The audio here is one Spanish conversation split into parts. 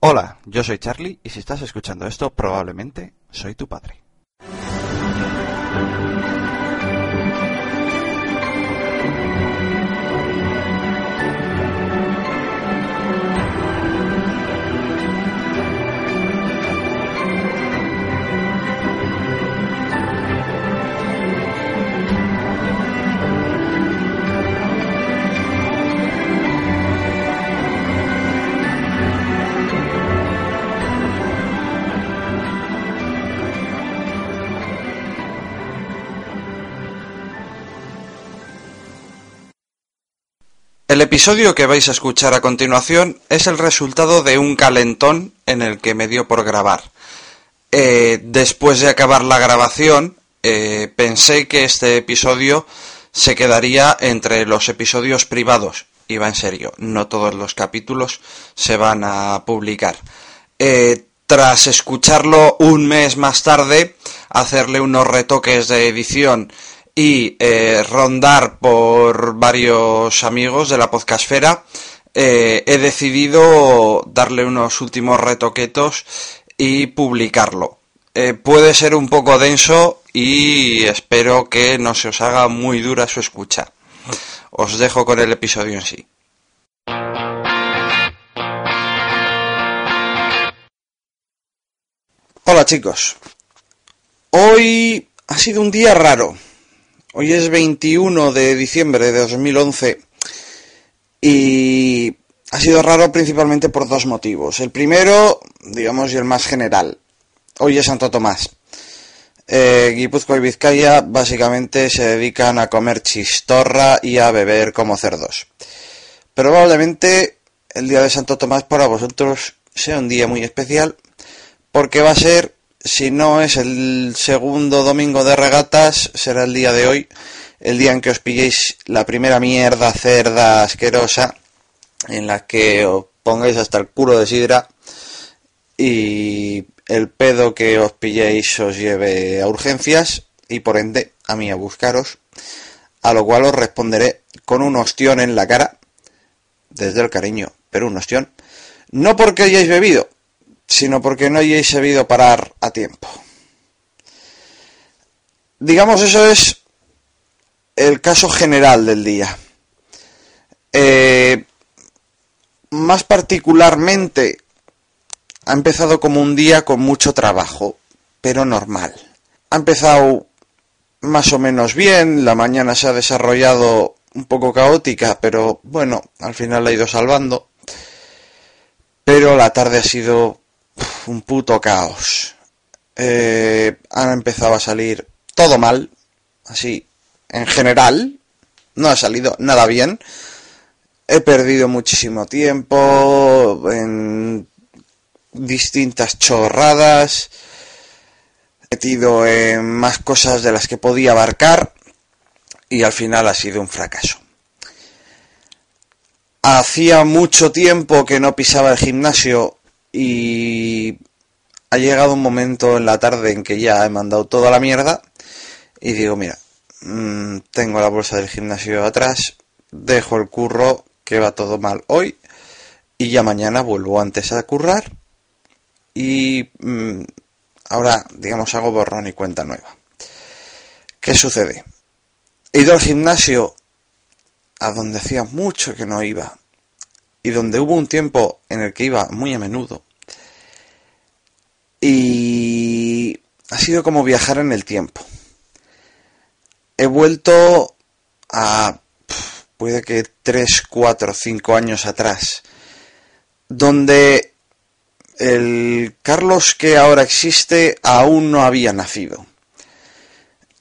Hola, yo soy Charlie y si estás escuchando esto, probablemente soy tu padre. El episodio que vais a escuchar a continuación es el resultado de un calentón en el que me dio por grabar. Eh, después de acabar la grabación, eh, pensé que este episodio se quedaría entre los episodios privados. Iba en serio, no todos los capítulos se van a publicar. Eh, tras escucharlo un mes más tarde, hacerle unos retoques de edición y eh, rondar por varios amigos de la podcastfera, eh, he decidido darle unos últimos retoquetos y publicarlo. Eh, puede ser un poco denso y espero que no se os haga muy dura su escucha. Os dejo con el episodio en sí. Hola chicos. Hoy ha sido un día raro Hoy es 21 de diciembre de 2011 y ha sido raro principalmente por dos motivos. El primero, digamos, y el más general. Hoy es Santo Tomás. Eh, Guipúzcoa y Vizcaya básicamente se dedican a comer chistorra y a beber como cerdos. Probablemente el día de Santo Tomás para vosotros sea un día muy especial porque va a ser si no es el segundo domingo de regatas, será el día de hoy, el día en que os pilléis la primera mierda cerda asquerosa, en la que os pongáis hasta el culo de sidra y el pedo que os pilléis os lleve a urgencias y por ende a mí a buscaros, a lo cual os responderé con un ostión en la cara, desde el cariño, pero un ostión, no porque hayáis bebido, sino porque no hayáis sabido parar a tiempo. Digamos, eso es el caso general del día. Eh, más particularmente, ha empezado como un día con mucho trabajo, pero normal. Ha empezado más o menos bien, la mañana se ha desarrollado un poco caótica, pero bueno, al final la ha ido salvando. Pero la tarde ha sido un puto caos. Eh, han empezado a salir todo mal, así, en general, no ha salido nada bien. He perdido muchísimo tiempo en distintas chorradas. He metido en más cosas de las que podía abarcar y al final ha sido un fracaso. Hacía mucho tiempo que no pisaba el gimnasio y ha llegado un momento en la tarde en que ya he mandado toda la mierda y digo, mira, mm, tengo la bolsa del gimnasio atrás, dejo el curro que va todo mal hoy y ya mañana vuelvo antes a currar y mm, ahora, digamos, hago borrón y cuenta nueva. ¿Qué sucede? He ido al gimnasio a donde hacía mucho que no iba y donde hubo un tiempo en el que iba muy a menudo. Y ha sido como viajar en el tiempo. He vuelto a puede que 3, 4, 5 años atrás, donde el Carlos que ahora existe aún no había nacido.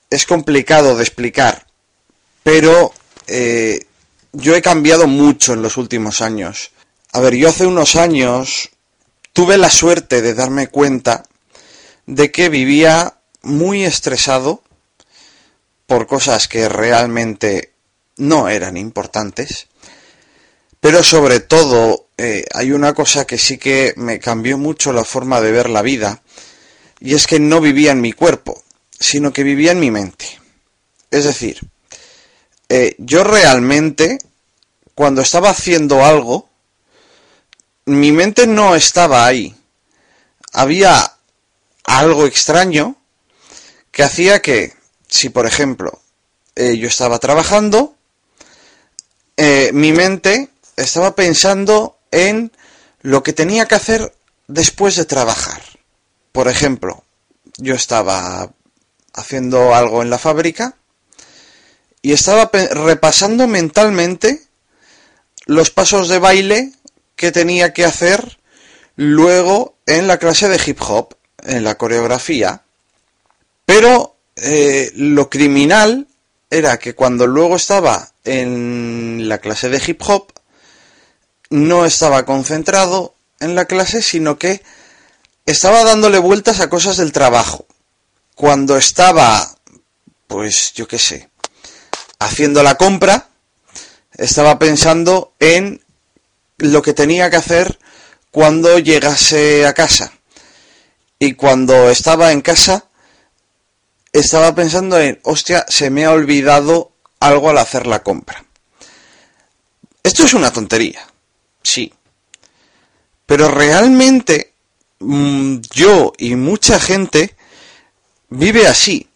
Es complicado de explicar, pero eh, yo he cambiado mucho en los últimos años. A ver, yo hace unos años tuve la suerte de darme cuenta de que vivía muy estresado por cosas que realmente no eran importantes, pero sobre todo eh, hay una cosa que sí que me cambió mucho la forma de ver la vida, y es que no vivía en mi cuerpo, sino que vivía en mi mente. Es decir, eh, yo realmente, cuando estaba haciendo algo, mi mente no estaba ahí. Había algo extraño que hacía que, si por ejemplo eh, yo estaba trabajando, eh, mi mente estaba pensando en lo que tenía que hacer después de trabajar. Por ejemplo, yo estaba haciendo algo en la fábrica y estaba repasando mentalmente los pasos de baile que tenía que hacer luego en la clase de hip hop, en la coreografía. Pero eh, lo criminal era que cuando luego estaba en la clase de hip hop, no estaba concentrado en la clase, sino que estaba dándole vueltas a cosas del trabajo. Cuando estaba, pues yo qué sé, haciendo la compra, estaba pensando en lo que tenía que hacer cuando llegase a casa. Y cuando estaba en casa, estaba pensando en, hostia, se me ha olvidado algo al hacer la compra. Esto es una tontería, sí. Pero realmente mm, yo y mucha gente vive así.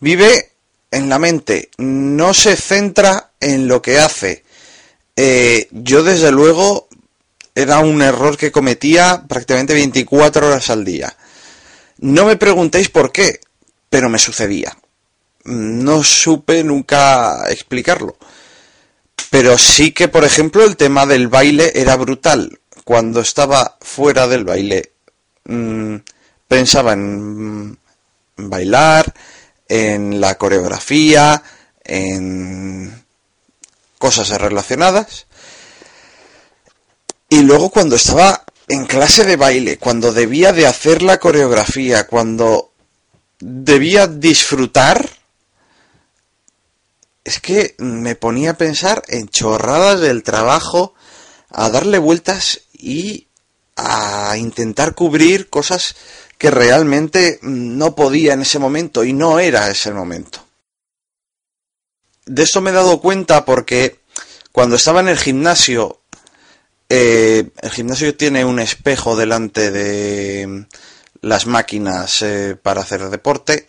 Vive en la mente, no se centra en lo que hace. Eh, yo desde luego era un error que cometía prácticamente 24 horas al día. No me preguntéis por qué, pero me sucedía. No supe nunca explicarlo. Pero sí que, por ejemplo, el tema del baile era brutal. Cuando estaba fuera del baile, mm, pensaba en bailar, en la coreografía, en cosas relacionadas. Y luego cuando estaba en clase de baile, cuando debía de hacer la coreografía, cuando debía disfrutar, es que me ponía a pensar en chorradas del trabajo, a darle vueltas y a intentar cubrir cosas que realmente no podía en ese momento y no era ese momento. De esto me he dado cuenta porque cuando estaba en el gimnasio eh, el gimnasio tiene un espejo delante de las máquinas eh, para hacer deporte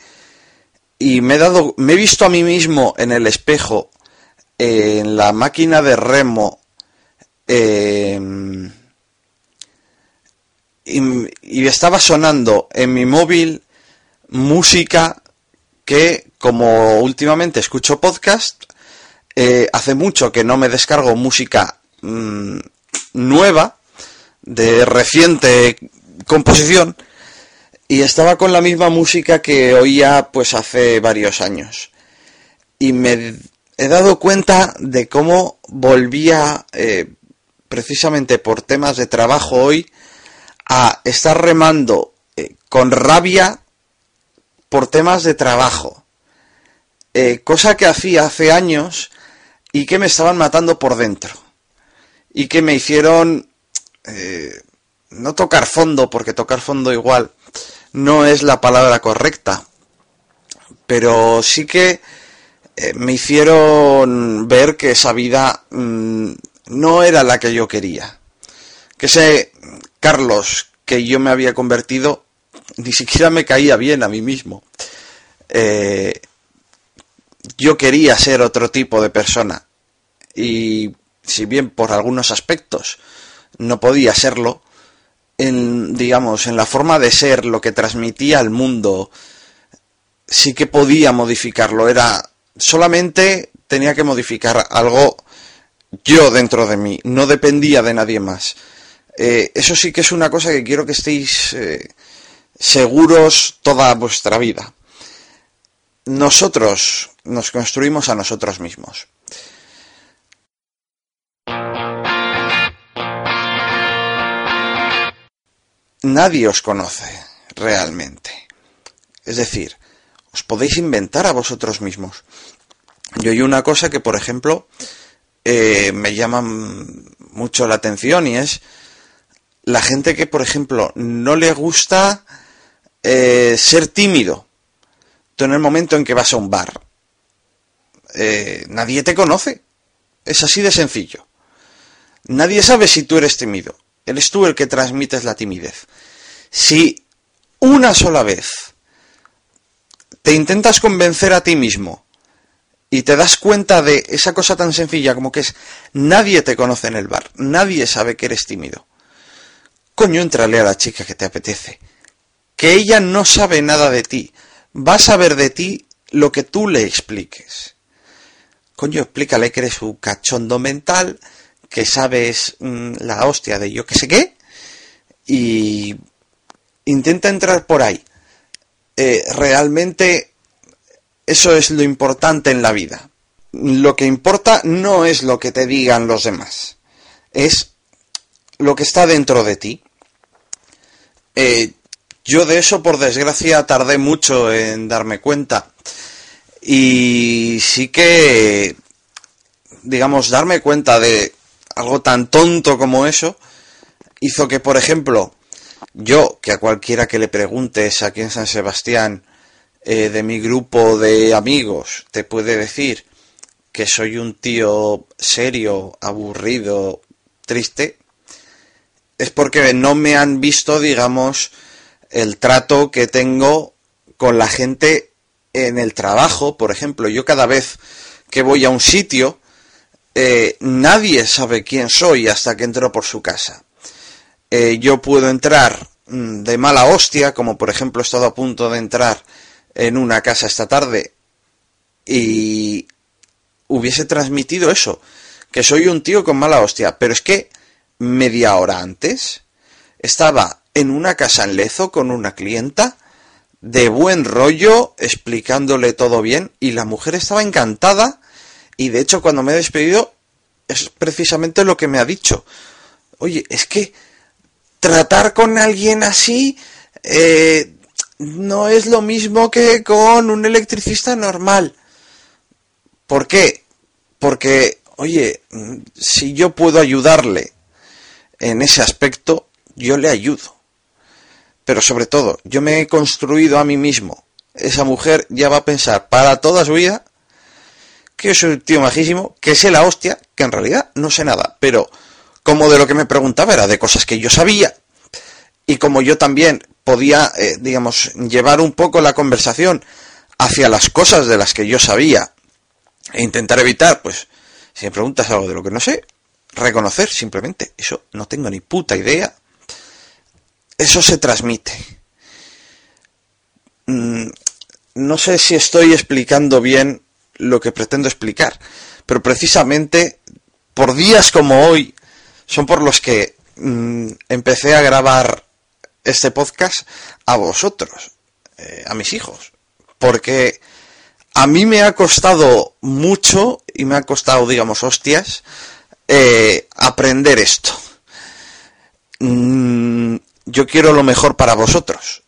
y me he dado, me he visto a mí mismo en el espejo en la máquina de remo em, y, estaba sonando en mi móvil música que como últimamente escucho podcast eh, hace mucho que no me descargo música mm, nueva, de reciente composición, y estaba con la misma música que oía pues hace varios años. Y me he dado cuenta de cómo volvía, eh, precisamente por temas de trabajo hoy, a estar remando eh, con rabia por temas de trabajo. Eh, cosa que hacía hace años y que me estaban matando por dentro y que me hicieron eh, no tocar fondo, porque tocar fondo igual no es la palabra correcta, pero sí que eh, me hicieron ver que esa vida mm, no era la que yo quería. Que ese Carlos que yo me había convertido ni siquiera me caía bien a mí mismo. Eh, yo quería ser otro tipo de persona. Y si bien por algunos aspectos no podía serlo, en, digamos, en la forma de ser, lo que transmitía al mundo, sí que podía modificarlo. Era solamente tenía que modificar algo yo dentro de mí, no dependía de nadie más. Eh, eso sí que es una cosa que quiero que estéis eh, seguros toda vuestra vida. Nosotros nos construimos a nosotros mismos. nadie os conoce realmente. Es decir, os podéis inventar a vosotros mismos. Yo hay una cosa que, por ejemplo, eh, me llama mucho la atención y es la gente que, por ejemplo, no le gusta eh, ser tímido. Tú en el momento en que vas a un bar, eh, nadie te conoce. Es así de sencillo. Nadie sabe si tú eres tímido. Eres tú el que transmites la timidez. Si una sola vez te intentas convencer a ti mismo y te das cuenta de esa cosa tan sencilla como que es nadie te conoce en el bar, nadie sabe que eres tímido. Coño, entrale a la chica que te apetece. Que ella no sabe nada de ti. Va a saber de ti lo que tú le expliques. Coño, explícale que eres un cachondo mental, que sabes mm, la hostia de yo que sé qué, y intenta entrar por ahí. Eh, realmente eso es lo importante en la vida. Lo que importa no es lo que te digan los demás, es lo que está dentro de ti. Eh, yo de eso, por desgracia, tardé mucho en darme cuenta. Y sí que, digamos, darme cuenta de algo tan tonto como eso, hizo que, por ejemplo, yo, que a cualquiera que le preguntes aquí en San Sebastián, eh, de mi grupo de amigos te puede decir que soy un tío serio, aburrido, triste, es porque no me han visto, digamos, el trato que tengo con la gente en el trabajo, por ejemplo. Yo cada vez que voy a un sitio, eh, nadie sabe quién soy hasta que entro por su casa. Eh, yo puedo entrar mm, de mala hostia, como por ejemplo he estado a punto de entrar en una casa esta tarde y hubiese transmitido eso, que soy un tío con mala hostia, pero es que media hora antes estaba en una casa en Lezo con una clienta de buen rollo, explicándole todo bien, y la mujer estaba encantada, y de hecho cuando me he despedido es precisamente lo que me ha dicho. Oye, es que tratar con alguien así eh, no es lo mismo que con un electricista normal. ¿Por qué? Porque, oye, si yo puedo ayudarle en ese aspecto, yo le ayudo. Pero sobre todo, yo me he construido a mí mismo. Esa mujer ya va a pensar para toda su vida que soy un tío majísimo, que sé la hostia, que en realidad no sé nada. Pero como de lo que me preguntaba era de cosas que yo sabía, y como yo también podía, eh, digamos, llevar un poco la conversación hacia las cosas de las que yo sabía e intentar evitar, pues, si me preguntas algo de lo que no sé, reconocer simplemente, eso no tengo ni puta idea, eso se transmite. Mm, no sé si estoy explicando bien lo que pretendo explicar, pero precisamente por días como hoy son por los que mm, empecé a grabar este podcast a vosotros, eh, a mis hijos, porque a mí me ha costado mucho y me ha costado, digamos, hostias, eh, aprender esto. Mm, yo quiero lo mejor para vosotros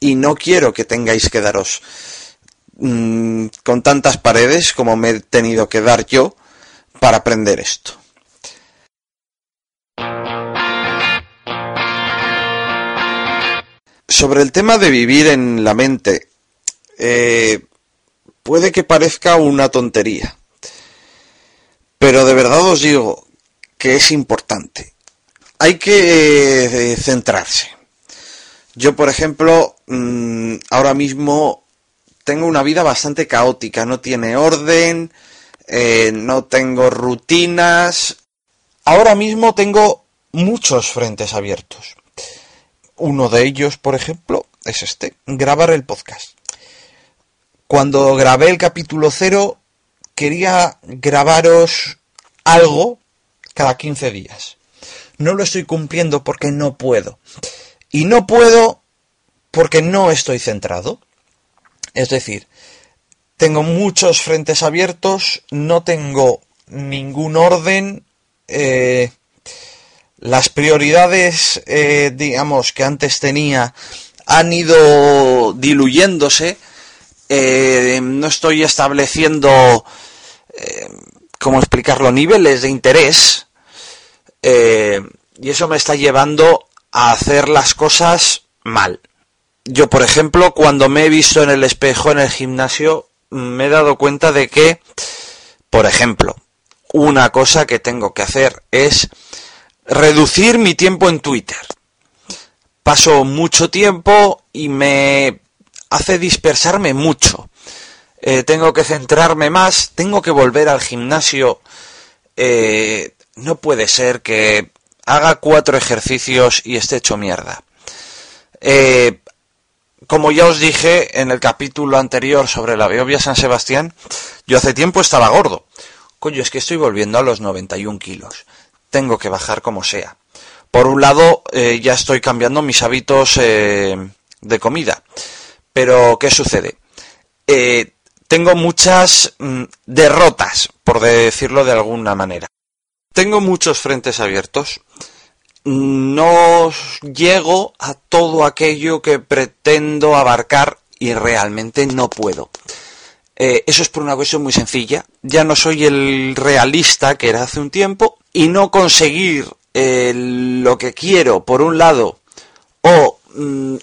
y no quiero que tengáis que daros mm, con tantas paredes como me he tenido que dar yo para aprender esto. sobre el tema de vivir en la mente, eh, puede que parezca una tontería, pero de verdad os digo que es importante. Hay que eh, centrarse. Yo, por ejemplo, mm, ahora mismo tengo una vida bastante caótica, no tiene orden, eh, no tengo rutinas. Ahora mismo tengo muchos frentes abiertos. Uno de ellos, por ejemplo, es este, grabar el podcast. Cuando grabé el capítulo cero, quería grabaros algo cada 15 días. No lo estoy cumpliendo porque no puedo. Y no puedo porque no estoy centrado. Es decir, tengo muchos frentes abiertos, no tengo ningún orden. Eh, las prioridades, eh, digamos, que antes tenía han ido diluyéndose. Eh, no estoy estableciendo, ¿cómo explicarlo?, niveles de interés. Y eso me está llevando a hacer las cosas mal. Yo, por ejemplo, cuando me he visto en el espejo en el gimnasio, me he dado cuenta de que, por ejemplo, una cosa que tengo que hacer es reducir mi tiempo en Twitter. Paso mucho tiempo y me hace dispersarme mucho. Eh, tengo que centrarme más, tengo que volver al gimnasio. Eh, no puede ser que haga cuatro ejercicios y esté hecho mierda. Eh, como ya os dije en el capítulo anterior sobre la Beovia San Sebastián, yo hace tiempo estaba gordo. Coño, es que estoy volviendo a los 91 kilos tengo que bajar como sea. Por un lado, eh, ya estoy cambiando mis hábitos eh, de comida. Pero, ¿qué sucede? Tengo muchas mm, derrotas, por decirlo de alguna manera. Tengo muchos frentes abiertos. No llego a todo aquello que pretendo abarcar y realmente no puedo. eso es por una cuestión muy sencilla. Ya no soy el realista que era hace un tiempo y no conseguir eh, lo que quiero, por un lado, o mm,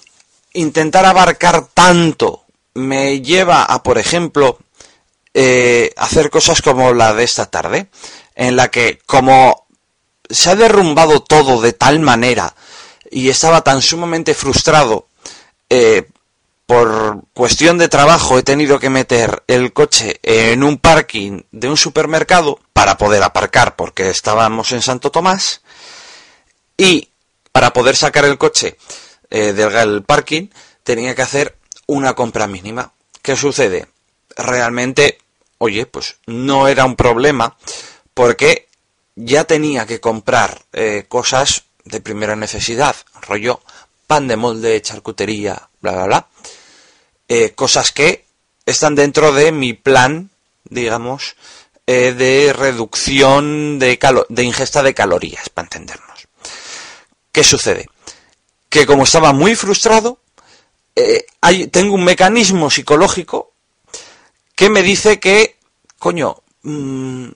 intentar abarcar tanto, me lleva a, por ejemplo, eh, hacer cosas como la de esta tarde, en la que como se ha derrumbado todo de tal manera y estaba tan sumamente frustrado eh, por cuestión de trabajo he tenido que meter el coche en un parking de un supermercado para poder aparcar porque estábamos en Santo Tomás y para poder sacar el coche eh, del parking tenía que hacer una compra mínima. ¿Qué sucede? Realmente, oye, pues no era un problema porque ya tenía que comprar eh, cosas de primera necesidad, rollo pan de molde, charcutería, bla, bla, bla. Eh, cosas que están dentro de mi plan, digamos, eh, de reducción de, de ingesta de calorías, para entendernos. ¿Qué sucede? Que como estaba muy frustrado, tengo un mecanismo psicológico que me dice que, coño, mm,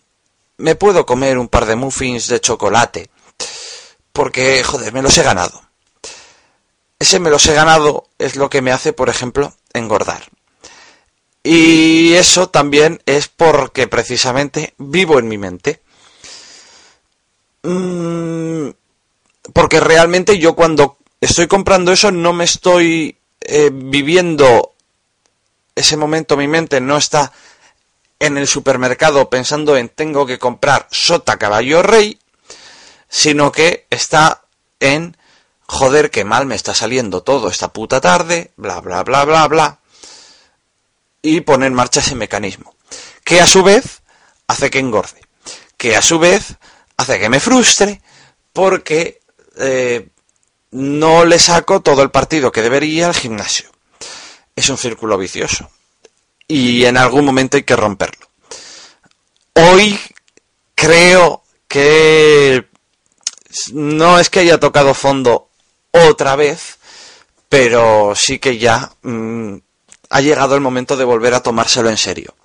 me puedo comer un par de muffins de chocolate, porque, joder, me los he ganado. Ese me los he ganado es lo que me hace, por ejemplo, engordar. Y eso también es porque precisamente vivo en mi mente. Mm, porque realmente yo cuando estoy comprando eso no me estoy eh, viviendo ese momento, mi mente no está en el supermercado pensando en tengo que comprar sota caballo rey, sino que está en joder, qué mal me está saliendo todo esta puta tarde, bla, bla, bla, bla, bla, y poner en marcha ese mecanismo, que a su vez hace que engorde, que a su vez hace que me frustre, porque eh, no le saco todo el partido que debería al gimnasio. Es un círculo vicioso. Y en algún momento hay que romperlo. Hoy creo que no es que haya tocado fondo otra vez, pero sí que ya mm, ha llegado el momento de volver a tomárselo en serio.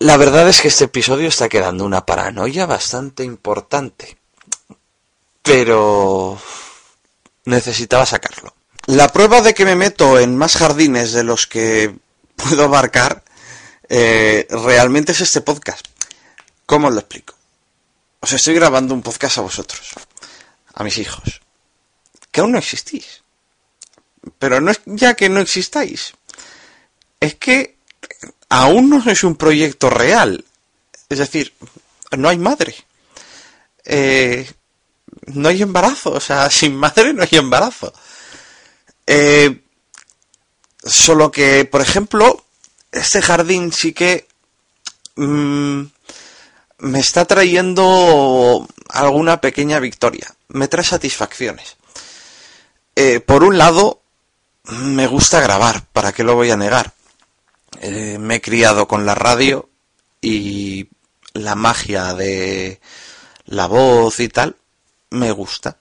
La verdad es que este episodio está quedando una paranoia bastante importante, pero necesitaba sacarlo. La prueba de que me meto en más jardines de los que puedo abarcar eh, realmente es este podcast. ¿Cómo os lo explico? os estoy grabando un podcast a vosotros, a mis hijos, que aún no existís. Pero no es ya que no existáis, es que aún no es un proyecto real. Es decir, no hay madre. Eh, no hay embarazo, o sea, sin madre no hay embarazo. Eh, solo que, por ejemplo, este jardín sí que mm, me está trayendo alguna pequeña victoria, me trae satisfacciones. Eh, por un lado, me gusta grabar, ¿para qué lo voy a negar? Eh, me he criado con la radio y la magia de la voz y tal, me gusta.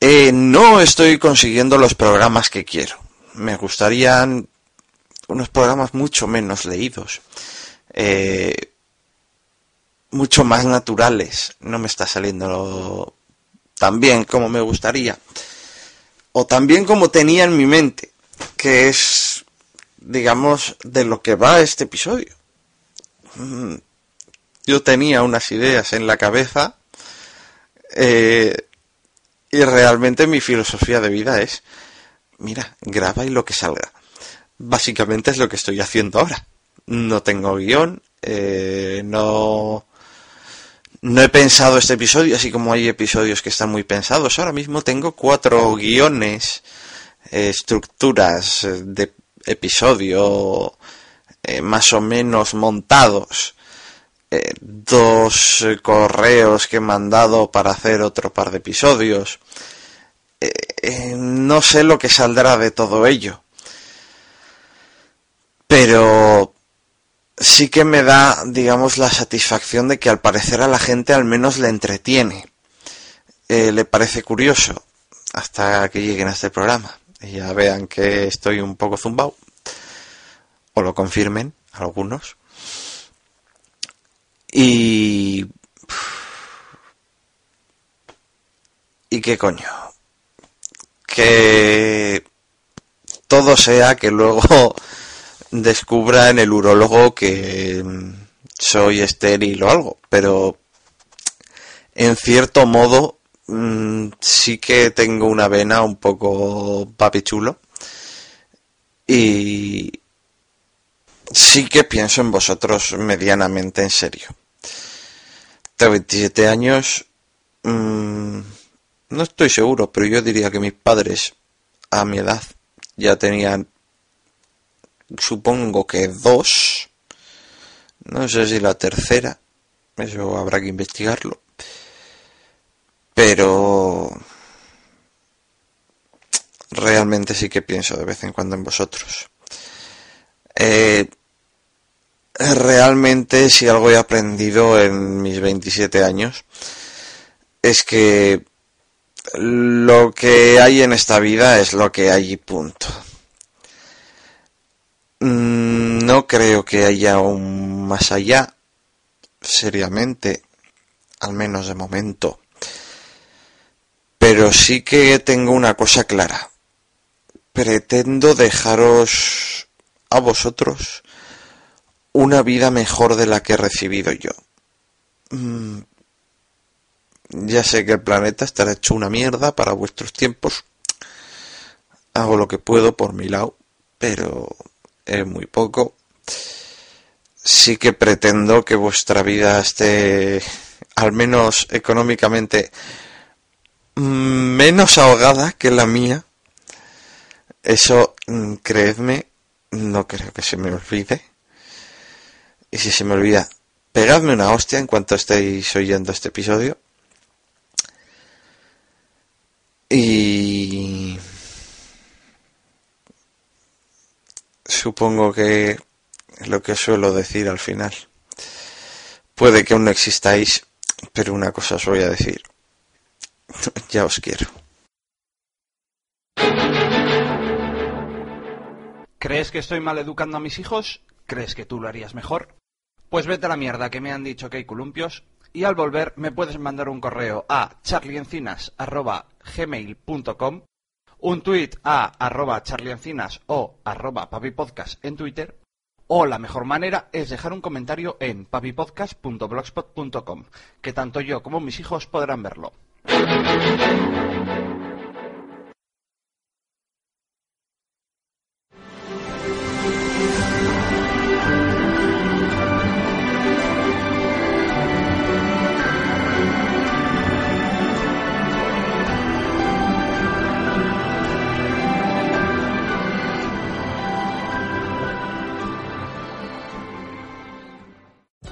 Eh, no estoy consiguiendo los programas que quiero. Me gustarían unos programas mucho menos leídos. Eh, mucho más naturales. No me está saliendo tan bien como me gustaría. O tan bien como tenía en mi mente. Que es, digamos, de lo que va este episodio. Mm, yo tenía unas ideas en la cabeza. Eh, y realmente mi filosofía de vida es, mira, graba y lo que salga. Básicamente es lo que estoy haciendo ahora. No tengo guion, eh, no no he pensado este episodio, así como hay episodios que están muy pensados. Ahora mismo tengo cuatro guiones, eh, estructuras eh, de episodio eh, más o menos montados. Dos correos que he mandado para hacer otro par de episodios. no sé lo que saldrá de todo ello. Pero sí que me da, digamos, la satisfacción de que al parecer a la gente al menos le entretiene. Eh, le parece curioso hasta que lleguen a este programa y ya vean que estoy un poco zumbao o lo confirmen algunos. Y... ¿Y qué coño? Que todo sea que luego descubra en el urólogo que soy estéril o algo, pero en cierto modo mm, sí que tengo una vena un poco papichulo y sí que pienso en vosotros medianamente en serio. Tengo 27 años, mm, no estoy seguro, pero yo diría que mis padres a mi edad ya tenían supongo que dos, no sé si la tercera, eso habrá que investigarlo, pero realmente sí que pienso de vez en cuando en vosotros. Eh, realmente si algo he aprendido en mis 27 años es que lo que hay en esta vida es lo que hay y punto. Mm, no creo que haya un más allá, seriamente, al menos de momento. Pero sí que tengo una cosa clara. Pretendo dejaros a vosotros una vida mejor de la que he recibido yo. Mm, ya sé que el planeta estará hecho una mierda para vuestros tiempos. Hago lo que puedo por mi lado, pero es muy poco. Sí que pretendo que vuestra vida esté, al menos económicamente, menos ahogada que la mía. Eso, mm, creedme, no creo que se me olvide. Y si se me olvida, pegadme una hostia en cuanto estéis oyendo este episodio. Y supongo que lo que suelo decir al final. Puede que aún no existáis, pero una cosa os voy a decir. ya os quiero. ¿Crees que estoy mal educando a mis hijos? ¿Crees que tú lo harías mejor? Pues vete a la mierda que me han dicho que hay columpios y al volver me puedes mandar un correo a charliencinas.gmail.com un tweet a arroba charliencinas o arroba papipodcast en Twitter, o la mejor manera es dejar un comentario en papipodcast.blogspot.com, que tanto yo como mis hijos podrán verlo.